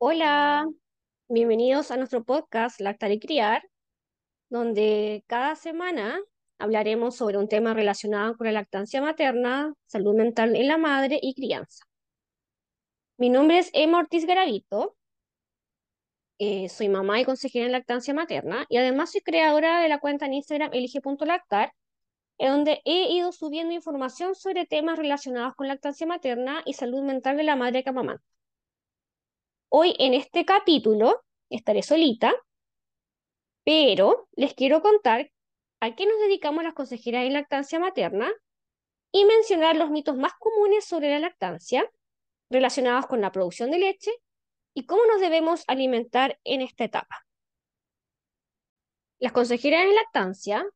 Hola, bienvenidos a nuestro podcast Lactar y Criar, donde cada semana hablaremos sobre un tema relacionado con la lactancia materna, salud mental en la madre y crianza. Mi nombre es Emma Ortiz Garavito, eh, soy mamá y consejera en lactancia materna y además soy creadora de la cuenta en Instagram elige.lactar, en donde he ido subiendo información sobre temas relacionados con lactancia materna y salud mental de la madre que. Hoy en este capítulo estaré solita, pero les quiero contar a qué nos dedicamos las consejeras en lactancia materna y mencionar los mitos más comunes sobre la lactancia relacionados con la producción de leche y cómo nos debemos alimentar en esta etapa. Las consejeras en lactancia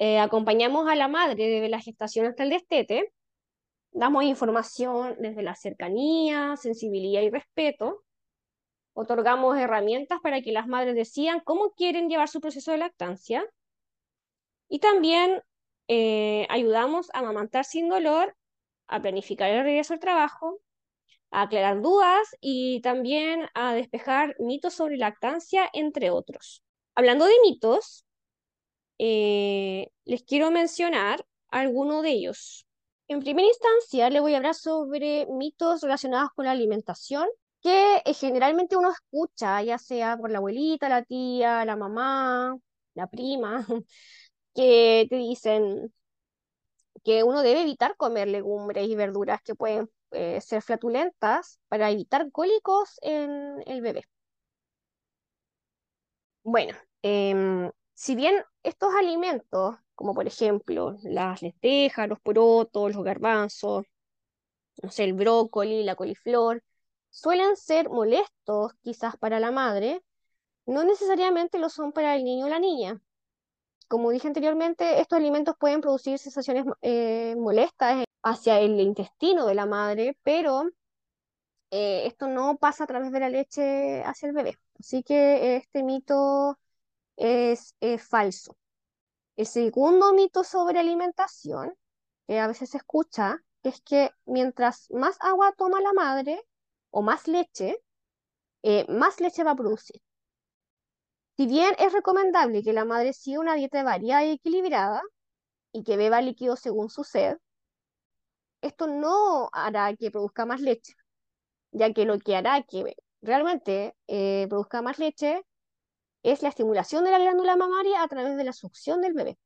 eh, acompañamos a la madre desde la gestación hasta el destete, damos información desde la cercanía, sensibilidad y respeto, otorgamos herramientas para que las madres decidan cómo quieren llevar su proceso de lactancia y también eh, ayudamos a amamantar sin dolor, a planificar el regreso al trabajo, a aclarar dudas y también a despejar mitos sobre lactancia, entre otros. Hablando de mitos, eh, les quiero mencionar algunos de ellos. En primera instancia, le voy a hablar sobre mitos relacionados con la alimentación que eh, generalmente uno escucha, ya sea por la abuelita, la tía, la mamá, la prima, que te dicen que uno debe evitar comer legumbres y verduras que pueden eh, ser flatulentas para evitar cólicos en el bebé. Bueno, em, si bien estos alimentos, como por ejemplo las lentejas, los porotos, los garbanzos, no sé, el brócoli, la coliflor, suelen ser molestos quizás para la madre, no necesariamente lo son para el niño o la niña. Como dije anteriormente, estos alimentos pueden producir sensaciones eh, molestas hacia el intestino de la madre, pero eh, esto no pasa a través de la leche hacia el bebé. Así que este mito es falso. El segundo mito sobre alimentación, que a veces se escucha, es que mientras más agua toma la madre, o más leche, eh, más leche va a producir. Si bien es recomendable que la madre siga una dieta variada y equilibrada y que beba líquidos según su sed, esto no hará que produzca más leche, ya que lo que hará que realmente eh, produzca más leche es la estimulación de la glándula mamaria a través de la succión del bebé.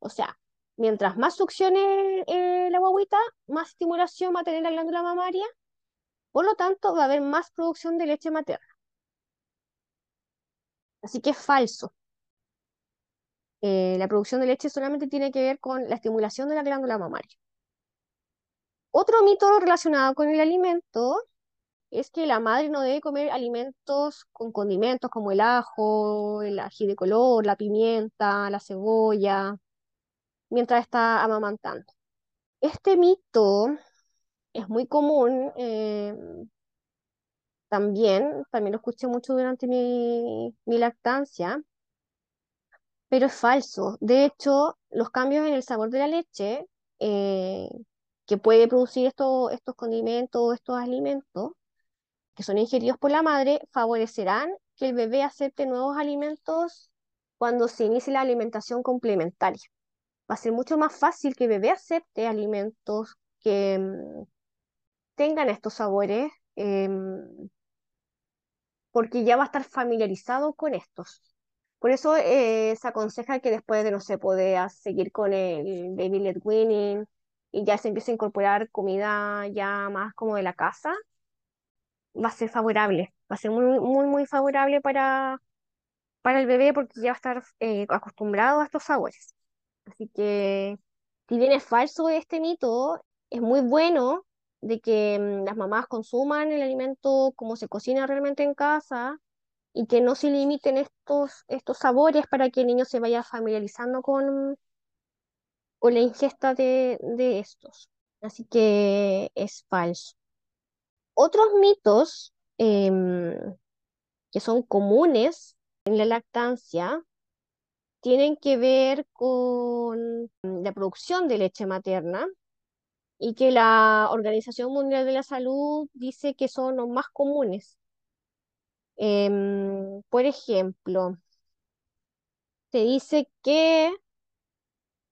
O sea, mientras más succione eh, la guaguita, más estimulación va a tener la glándula mamaria por lo tanto, va a haber más producción de leche materna. Así que es falso. Eh, la producción de leche solamente tiene que ver con la estimulación de la glándula mamaria. Otro mito relacionado con el alimento es que la madre no debe comer alimentos con condimentos como el ajo, el ají de color, la pimienta, la cebolla, mientras está amamantando. Este mito es muy común eh, también, también lo escuché mucho durante mi, lactancia, pero es falso. De hecho, los cambios en el sabor de la leche eh, que puede producir estos condimentos, estos alimentos que son ingeridos por la madre, favorecerán que el bebé acepte nuevos alimentos cuando se inicie la alimentación complementaria. Va a ser mucho más fácil que el bebé acepte alimentos que, mm, tengan estos sabores, em, porque ya va a estar familiarizado con estos. Por eso eh, se aconseja que después de, no se pueda seguir con el baby led weaning y ya se empiece a incorporar comida ya más como de la casa, va a ser favorable, va a ser muy, muy, muy favorable para, para el bebé porque ya va a estar eh, acostumbrado a estos sabores. Así que, si bien es falso este mito, es muy bueno de que mm, las mamás consuman el alimento como se cocina realmente en casa y que no se limiten estos, estos sabores para que el niño se vaya familiarizando con, con la ingesta de, estos. Así que es falso. Otros mitos em, que son comunes en la lactancia tienen que ver con la producción de leche materna y que la Organización Mundial de la Salud dice que son los más comunes. Em, por ejemplo, se dice que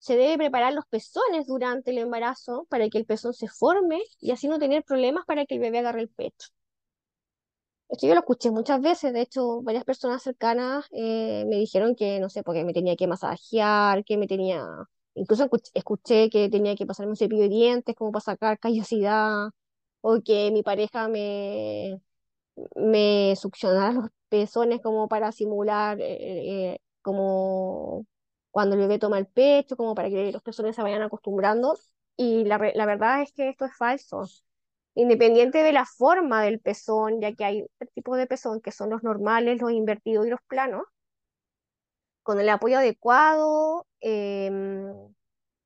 se debe preparar los pezones durante el embarazo para que el pezón se forme y así no tener problemas para que el bebé agarre el pecho. Esto yo lo escuché muchas veces, de hecho, varias personas cercanas eh, me dijeron que, no sé, porque me tenía que masajear, que me tenía, incluso escuch- escuché que tenía que pasarme un cepillo de dientes como para sacar callosidad, o que mi pareja me, me succionara los pezones como para simular, eh, eh, como cuando el bebé toma el pecho, como para que los pezones se vayan acostumbrando. Y la, la verdad es que esto es falso. Independiente de la forma del pezón, ya que hay tipos de pezón, que son los normales, los invertidos y los planos, con el apoyo adecuado em,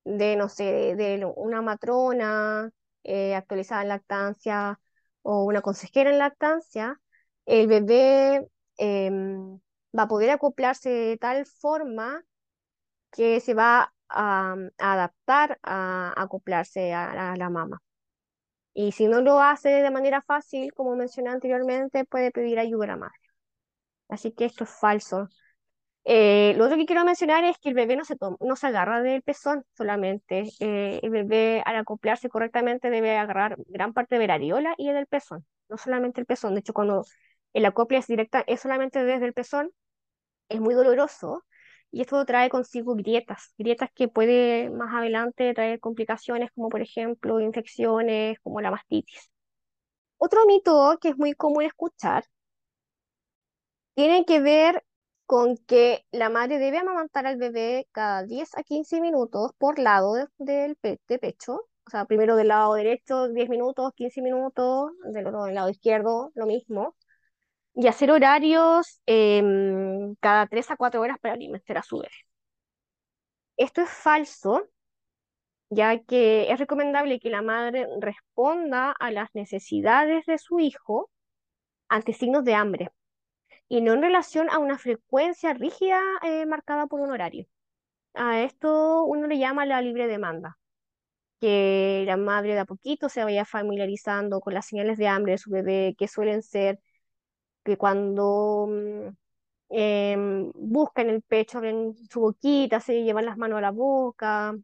de, no sé, de, de una matrona eh, actualizada en lactancia o una consejera en lactancia, el bebé em, va a poder acoplarse de tal forma que se va a, a adaptar a, acoplarse a la mama. Y si no lo hace de manera fácil, como mencioné anteriormente, puede pedir ayuda a la madre. Así que esto es falso. Eh, lo otro que quiero mencionar es que el bebé no se, no se agarra del pezón solamente. Eh, el bebé al acoplarse correctamente debe agarrar gran parte de la areola y del pezón, no solamente el pezón. De hecho, cuando el acople es directa, es solamente desde el pezón, es muy doloroso y esto trae consigo grietas, grietas que puede más adelante traer complicaciones como por ejemplo infecciones como la mastitis. Otro mito que es muy común escuchar tiene que ver con que la madre debe amamantar al bebé cada 10 a 15 minutos por lado de- del de pecho. O sea, primero del lado derecho 10 minutos, 15 minutos, del del lado izquierdo lo mismo. Y hacer horarios em, cada 3 a 4 horas para alimentar a su bebé. Esto es falso, ya que es recomendable que la madre responda a las necesidades de su hijo ante signos de hambre y no en relación a una frecuencia rígida eh, marcada por un horario. A esto uno le llama la libre demanda, que la madre de a poquito se vaya familiarizando con las señales de hambre de su bebé, que suelen ser que cuando mm, em, buscan el pecho, abren su boquita, se llevan las manos a la boca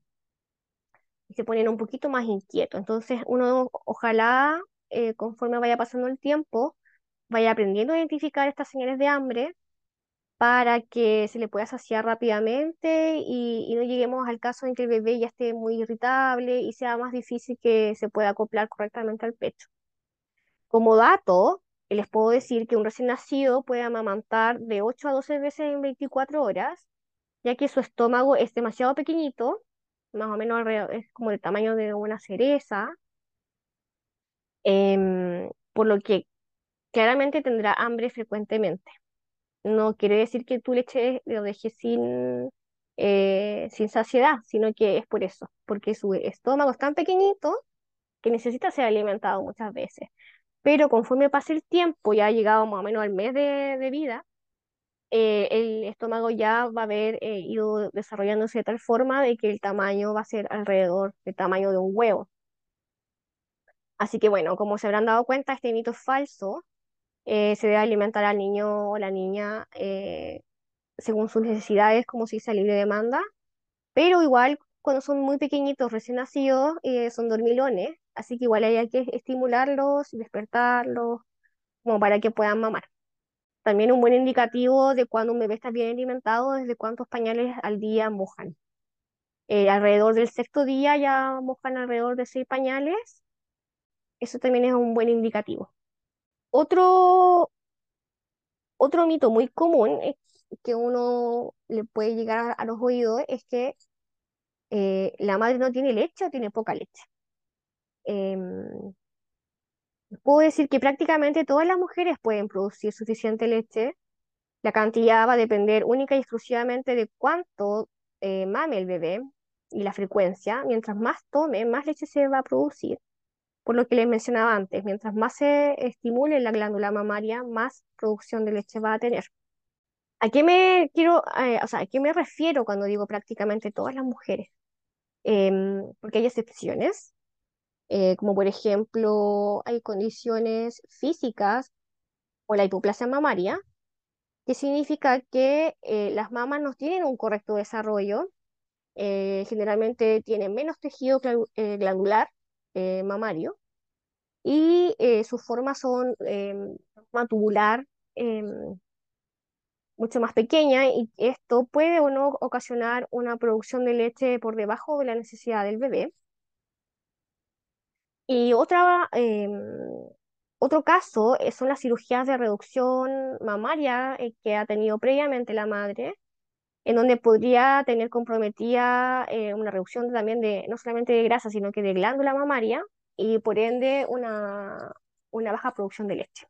y se ponen un poquito más inquietos. Entonces uno ojalá, eh, conforme vaya pasando el tiempo, vaya aprendiendo a identificar estas señales de hambre para que se le pueda saciar rápidamente y, y no lleguemos al caso en que el bebé ya esté muy irritable y sea más difícil que se pueda acoplar correctamente al pecho. Como dato, les puedo decir que un recién nacido puede amamantar de 8 a 12 veces en 24 horas, ya que su estómago es demasiado pequeñito, más o menos es como el tamaño de una cereza, em, por lo que claramente tendrá hambre frecuentemente. no quiere decir que tu leche lo dejes sin, eh, sin saciedad, sino que es por eso, porque su estómago es tan pequeñito que necesita ser alimentado muchas veces. Pero conforme pase el tiempo, ya ha llegado más o menos al mes de, de vida, eh, el estómago ya va a haber eh, ido desarrollándose de tal forma de que el tamaño va a ser alrededor del tamaño de un huevo. Así que bueno, como se habrán dado cuenta, este mito es falso. eh, se debe alimentar al niño o la niña eh, según sus necesidades, como si dice libre demanda, pero igual cuando son muy pequeñitos, recién nacidos, eh, son dormilones, así que igual hay que estimularlos y despertarlos como para que puedan mamar. También un buen indicativo de cuando un bebé está bien alimentado es de cuántos pañales al día mojan. Eh, alrededor del sexto día ya mojan alrededor de seis pañales. Eso también es un buen indicativo. Otro, otro mito muy común es que uno le puede llegar a, los oídos es que eh, la madre no tiene leche o tiene poca leche. Em, puedo decir que prácticamente todas las mujeres pueden producir suficiente leche. La cantidad va a depender única y exclusivamente de cuánto eh, mame el bebé y la frecuencia. Mientras más tome, más leche se va a producir. Por lo que les mencionaba antes, mientras más se estimule la glándula mamaria, más producción de leche va a tener. ¿A qué me quiero, eh, o sea, a me refiero cuando digo prácticamente todas las mujeres? Em, porque hay excepciones. Eh, como por ejemplo hay condiciones físicas o la hipoplasia mamaria, que significa que eh, las mamas no tienen un correcto desarrollo, eh, generalmente tienen menos tejido glandular mamario y sus formas son em, tubular, em, mucho más pequeña y esto puede o no ocasionar una producción de leche por debajo de la necesidad del bebé. Y otra, em, otro caso eh, son las cirugías de reducción mamaria eh, que ha tenido previamente la madre, en donde podría tener comprometida eh, una reducción también de no solamente de grasa, sino que de glándula mamaria y por ende una, una baja producción de leche.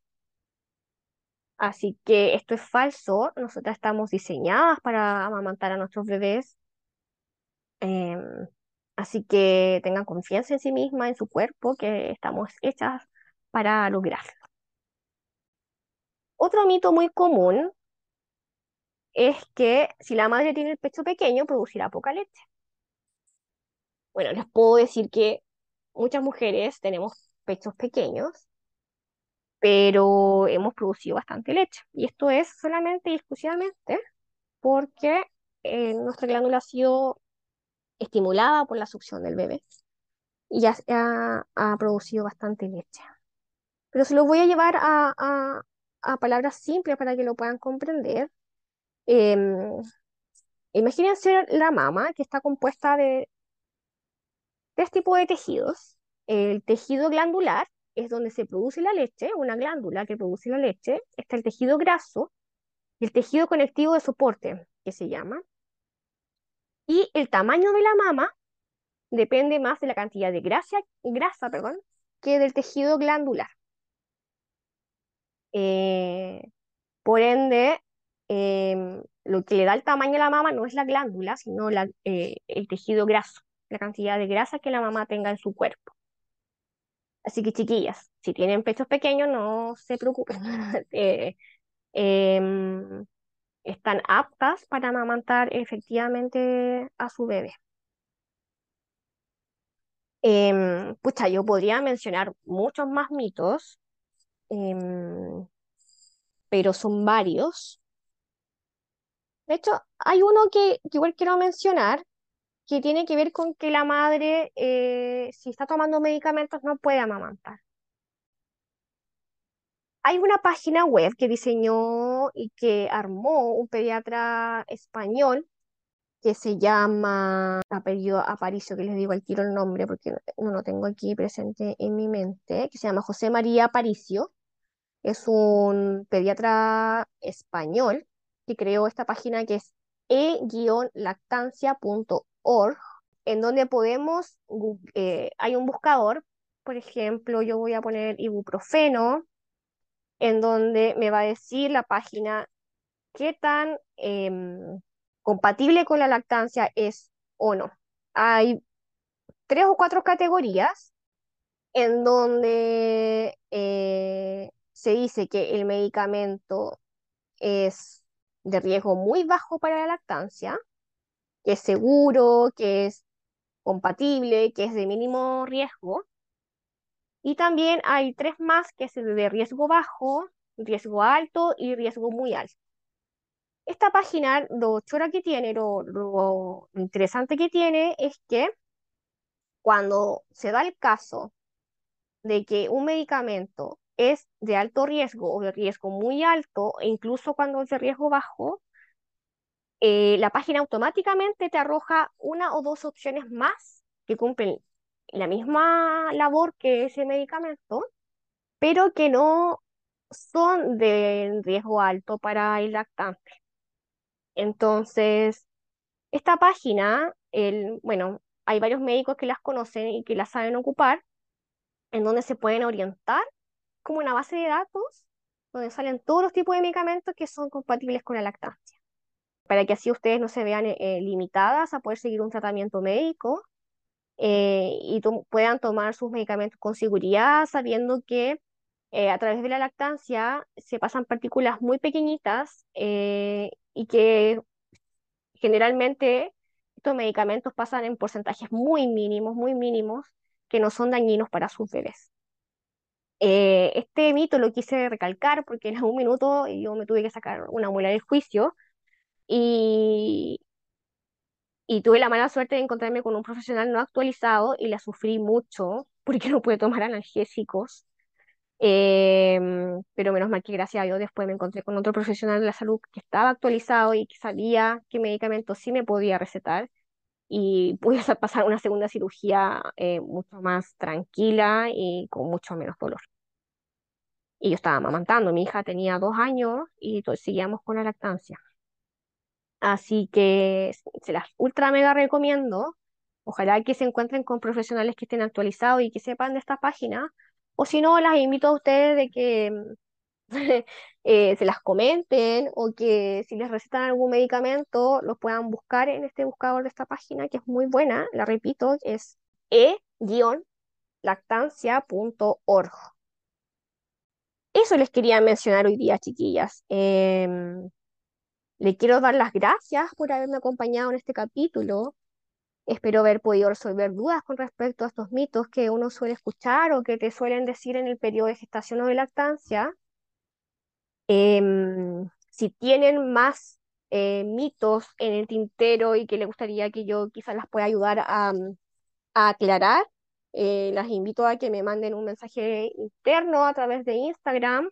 Así que esto es falso. Nosotras estamos diseñadas para amamantar a nuestros bebés. Em, así que tengan confianza en sí misma, en su cuerpo, que estamos hechas para lograrlo. Otro mito muy común es que si la madre tiene el pecho pequeño, producirá poca leche. Bueno, les puedo decir que muchas mujeres tenemos pechos pequeños pero hemos producido bastante leche. Y esto es solamente y exclusivamente porque eh, nuestra glándula ha sido estimulada por la succión del bebé y ya ha, producido bastante leche. Pero se lo voy a llevar a, palabras simples para que lo puedan comprender. Em, imagínense la mama que está compuesta de tres tipos de tejidos. El tejido glandular, es donde se produce la leche, una glándula que produce la leche, está el tejido graso y el tejido conectivo de soporte, que se llama. Y el tamaño de la mama depende más de la cantidad de grasa, grasa perdón, que del tejido glandular. Eh, por ende, em, lo que le da el tamaño a la mama no es la glándula, sino eh, el tejido graso, la cantidad de grasa que la mama tenga en su cuerpo. Así que chiquillas, si tienen pechos pequeños, no se preocupen. Eh, están aptas para amamantar efectivamente a su bebé. Em, pucha, yo podría mencionar muchos más mitos, em, pero son varios. De hecho, hay uno que igual quiero mencionar, que tiene que ver con que la madre, eh, si está tomando medicamentos, no puede amamantar. Hay una página web que diseñó y que armó un pediatra español que se llama apellido Aparicio, que les digo al tiro el nombre porque no lo tengo aquí presente en mi mente, que se llama José María Aparicio. Es un pediatra español que creó esta página que es e-lactancia.org en donde podemos, eh, hay un buscador, por ejemplo, yo voy a poner ibuprofeno, en donde me va a decir la página qué tan em, compatible con la lactancia es o no. Hay tres o cuatro categorías en donde eh, se dice que el medicamento es de riesgo muy bajo para la lactancia, que es seguro, que es compatible, que es de mínimo riesgo. Y también hay tres más, que es de riesgo bajo, riesgo alto y riesgo muy alto. Esta página, lo chora que tiene, lo, lo interesante que tiene es que cuando se da el caso de que un medicamento es de alto riesgo o de riesgo muy alto, e incluso cuando es de riesgo bajo, eh, la página automáticamente te arroja una o dos opciones más que cumplen la misma labor que ese medicamento, pero que no son de riesgo alto para el lactante. Entonces, esta página, el, bueno, hay varios médicos que las conocen y que las saben ocupar, en donde se pueden orientar como una base de datos donde salen todos los tipos de medicamentos que son compatibles con la lactancia para que así ustedes no se vean eh, limitadas a poder seguir un tratamiento médico eh, y puedan tomar sus medicamentos con seguridad, sabiendo que a través de la lactancia se pasan partículas muy pequeñitas y que generalmente estos medicamentos pasan en porcentajes muy mínimos, muy mínimos, que no son dañinos para sus bebés. Eh, este mito lo quise recalcar porque en algún minuto yo me tuve que sacar una muela del juicio y, y tuve la mala suerte de encontrarme con un profesional no actualizado y la sufrí mucho porque no pude tomar analgésicos. Em, pero menos mal que gracias a Dios después me encontré con otro profesional de la salud que estaba actualizado y que sabía qué medicamentos sí me podía recetar y pude pasar una segunda cirugía eh, mucho más tranquila y con mucho menos dolor. Y yo estaba amamantando, mi hija tenía dos años y seguíamos con la lactancia. Así que se las ultra mega recomiendo. Ojalá que se encuentren con profesionales que estén actualizados y que sepan de esta página. O si no, las invito a ustedes de que eh, se las comenten o que si les recetan algún medicamento, lo puedan buscar en este buscador de esta página, que es muy buena. La repito, es e-lactancia.org. Eso les quería mencionar hoy día, chiquillas. Em, le quiero dar las gracias por haberme acompañado en este capítulo. Espero haber podido resolver dudas con respecto a estos mitos que uno suele escuchar o que te suelen decir en el periodo de gestación o de lactancia. Em, si tienen más eh, mitos en el tintero y que les gustaría que yo quizás las pueda ayudar a, aclarar, eh, las invito a que me manden un mensaje interno a través de Instagram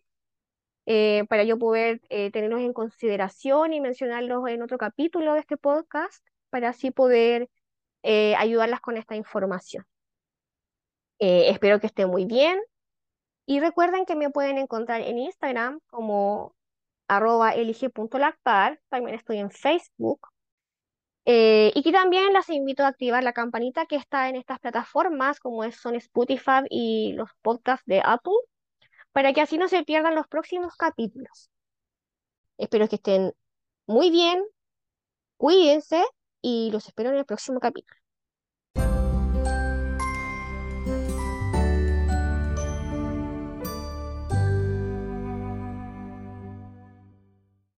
eh, para yo poder tenerlos en consideración y mencionarlos en otro capítulo de este podcast, para así poder ayudarlas con esta información. espero que esté muy bien. Y recuerden que me pueden encontrar en Instagram como arroba también estoy en Facebook. Eh, y que también las invito a activar la campanita que está en estas plataformas, como son Spotify y los podcasts de Apple, para que así no se pierdan los próximos capítulos. Espero que estén muy bien, cuídense y los espero en el próximo capítulo.